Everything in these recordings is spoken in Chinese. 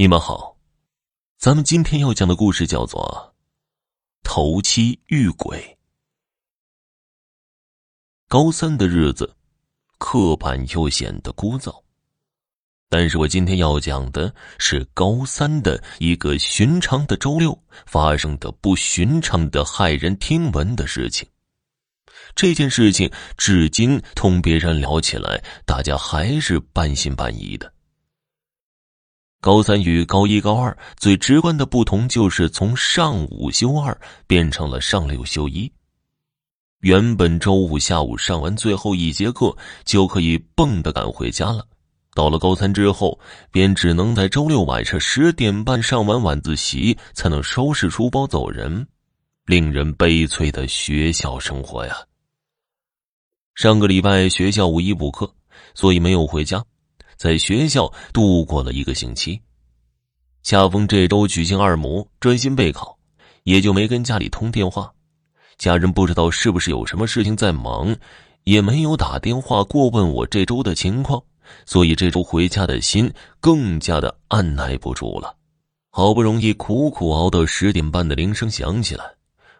你们好，咱们今天要讲的故事叫做《头七遇鬼》。高三的日子，刻板又显得枯燥，但是我今天要讲的是高三的一个寻常的周六发生的不寻常的骇人听闻的事情。这件事情至今同别人聊起来，大家还是半信半疑的。高三与高一、高二最直观的不同，就是从上五休二变成了上六休一。原本周五下午上完最后一节课就可以蹦的赶回家了，到了高三之后，便只能在周六晚上十点半上完晚自习才能收拾书包走人，令人悲催的学校生活呀！上个礼拜学校五一补课，所以没有回家。在学校度过了一个星期，恰逢这周举行二模，专心备考，也就没跟家里通电话。家人不知道是不是有什么事情在忙，也没有打电话过问我这周的情况，所以这周回家的心更加的按耐不住了。好不容易苦苦熬到十点半的铃声响起来，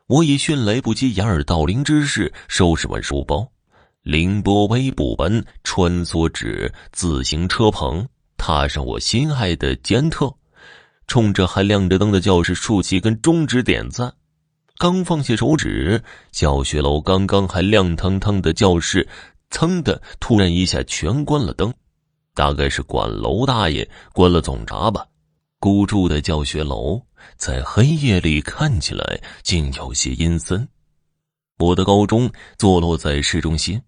我以迅雷不及掩耳盗铃之势收拾完书包。凌波微步般，穿梭至自行车棚，踏上我心爱的捷特，冲着还亮着灯的教室竖起一根中指点赞。刚放下手指，教学楼刚刚还亮堂堂的教室，噌的突然一下全关了灯，大概是管楼大爷关了总闸吧。孤注的教学楼在黑夜里看起来竟有些阴森。我的高中坐落在市中心。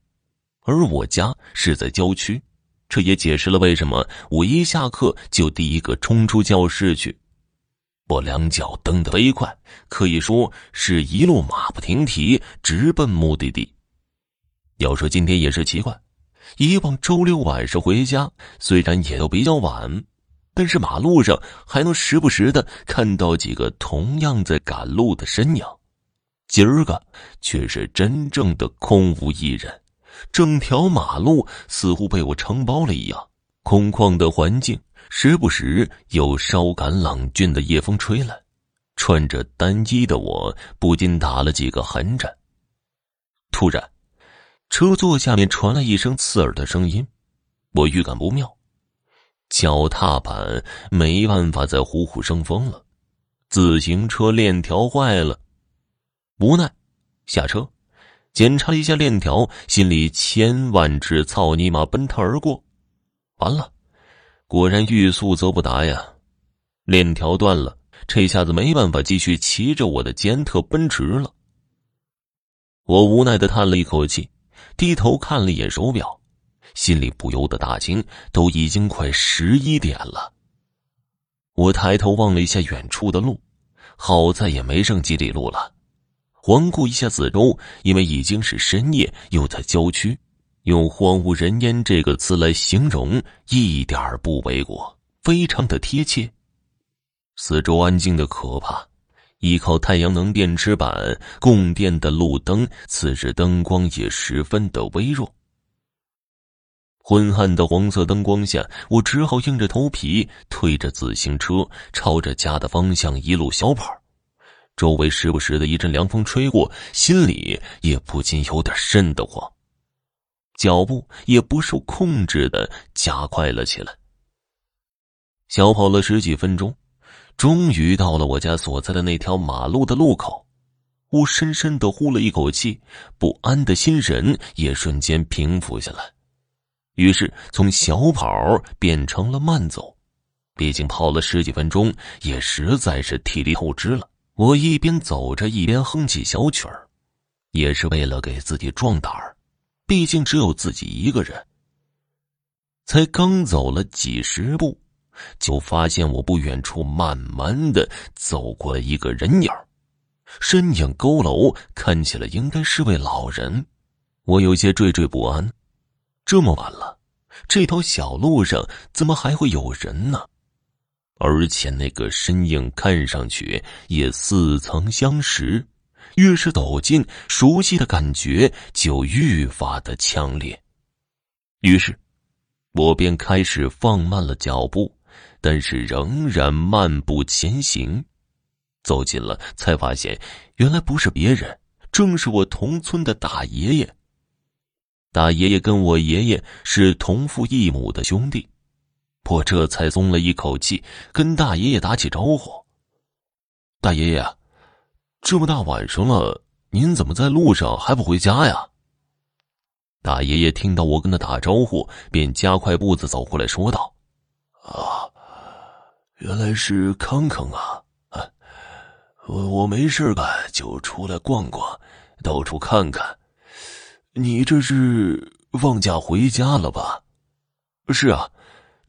而我家是在郊区，这也解释了为什么我一下课就第一个冲出教室去。我两脚蹬得飞快，可以说是一路马不停蹄，直奔目的地。要说今天也是奇怪，以往周六晚上回家，虽然也都比较晚，但是马路上还能时不时的看到几个同样在赶路的身影。今儿个却是真正的空无一人。整条马路似乎被我承包了一样，空旷的环境，时不时有稍感冷峻的夜风吹来。穿着单衣的我不禁打了几个寒颤。突然，车座下面传来一声刺耳的声音，我预感不妙，脚踏板没办法再虎虎生风了，自行车链条坏了，无奈下车。检查了一下链条，心里千万只操尼玛奔腾而过。完了，果然欲速则不达呀！链条断了，这下子没办法继续骑着我的捷特奔驰了。我无奈的叹了一口气，低头看了一眼手表，心里不由得大惊，都已经快十一点了。我抬头望了一下远处的路，好在也没剩几里路了。环顾一下四周，因为已经是深夜，又在郊区，用“荒无人烟”这个词来形容一点不为过，非常的贴切。四周安静的可怕，依靠太阳能电池板供电的路灯，此时灯光也十分的微弱。昏暗的黄色灯光下，我只好硬着头皮推着自行车，朝着家的方向一路小跑。周围时不时的一阵凉风吹过，心里也不禁有点瘆得慌，脚步也不受控制的加快了起来。小跑了十几分钟，终于到了我家所在的那条马路的路口，我深深的呼了一口气，不安的心神也瞬间平复下来，于是从小跑变成了慢走，毕竟跑了十几分钟，也实在是体力透支了。我一边走着，一边哼起小曲儿，也是为了给自己壮胆儿。毕竟只有自己一个人。才刚走了几十步，就发现我不远处慢慢的走过了一个人影身影佝偻，看起来应该是位老人。我有些惴惴不安，这么晚了，这条小路上怎么还会有人呢？而且那个身影看上去也似曾相识，越是走近，熟悉的感觉就愈发的强烈。于是，我便开始放慢了脚步，但是仍然漫步前行。走近了，才发现原来不是别人，正是我同村的大爷爷。大爷爷跟我爷爷是同父异母的兄弟，我这才松了一口气，跟大爷爷打起招呼：“大爷爷，这么大晚上了，您怎么在路上还不回家呀？”大爷爷听到我跟他打招呼，便加快步子走过来说道：“啊，原来是康康啊！我我没事干，就出来逛逛，到处看看。你这是放假回家了吧？是啊，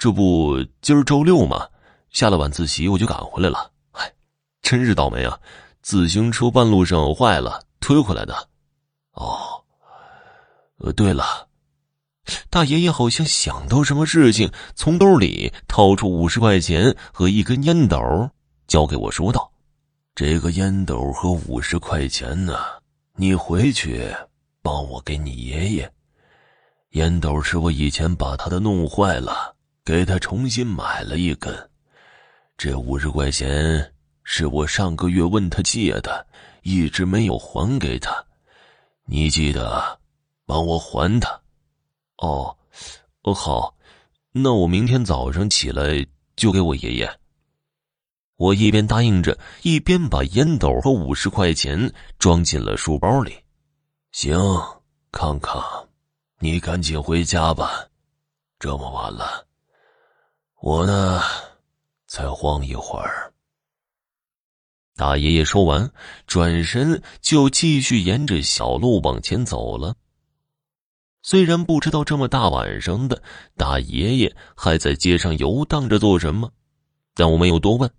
这不今儿周六吗？下了晚自习我就赶回来了。哎，真是倒霉啊！自行车半路上坏了，推回来的。哦。”呃，对了，大爷爷好像想到什么事情，从兜里掏出五十块钱和一根烟斗，交给我说道：“这个烟斗和五十块钱呢，你回去帮我给你爷爷。烟斗是我以前把他的弄坏了，给他重新买了一根。这五十块钱是我上个月问他借的，一直没有还给他。你记得。”帮我还他，哦，哦好，那我明天早上起来就给我爷爷。我一边答应着，一边把烟斗和五十块钱装进了书包里。行，康康，你赶紧回家吧，这么晚了，我呢，再晃一会儿。大爷爷说完，转身就继续沿着小路往前走了。虽然不知道这么大晚上的大爷爷还在街上游荡着做什么，但我没有多问。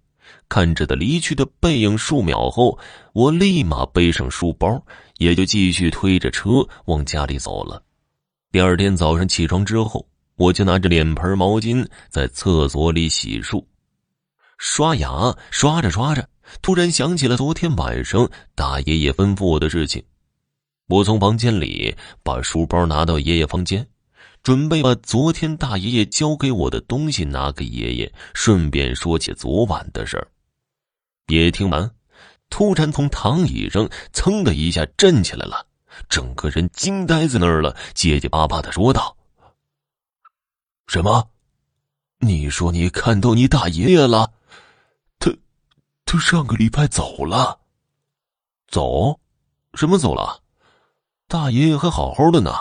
看着他离去的背影，数秒后，我立马背上书包，也就继续推着车往家里走了。第二天早上起床之后，我就拿着脸盆、毛巾在厕所里洗漱、刷牙，刷着刷着，突然想起了昨天晚上大爷爷吩咐我的事情。我从房间里把书包拿到爷爷房间，准备把昨天大爷爷交给我的东西拿给爷爷，顺便说起昨晚的事儿。爷爷听完，突然从躺椅上噌的一下站起来了，整个人惊呆在那儿了，结结巴巴的说道：“什么？你说你看到你大爷爷了？他，他上个礼拜走了？走？什么走了？”大爷爷还好好的呢，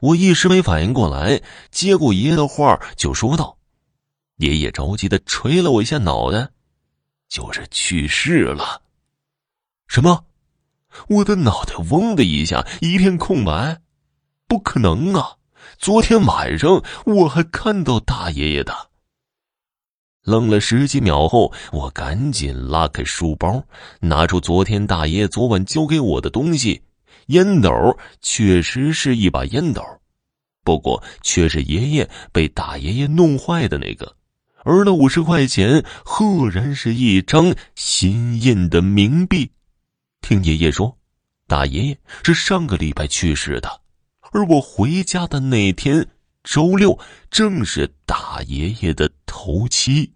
我一时没反应过来，接过爷爷的话就说道：“爷爷着急的捶了我一下脑袋，就是去世了。”什么？我的脑袋嗡的一下一片空白，不可能啊！昨天晚上我还看到大爷爷的。愣了十几秒后，我赶紧拉开书包，拿出昨天大爷爷昨晚交给我的东西。烟斗确实是一把烟斗，不过却是爷爷被大爷爷弄坏的那个，而那五十块钱赫然是一张新印的冥币。听爷爷说，大爷爷是上个礼拜去世的，而我回家的那天周六正是大爷爷的头七。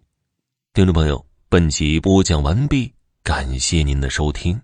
听众朋友，本集播讲完毕，感谢您的收听。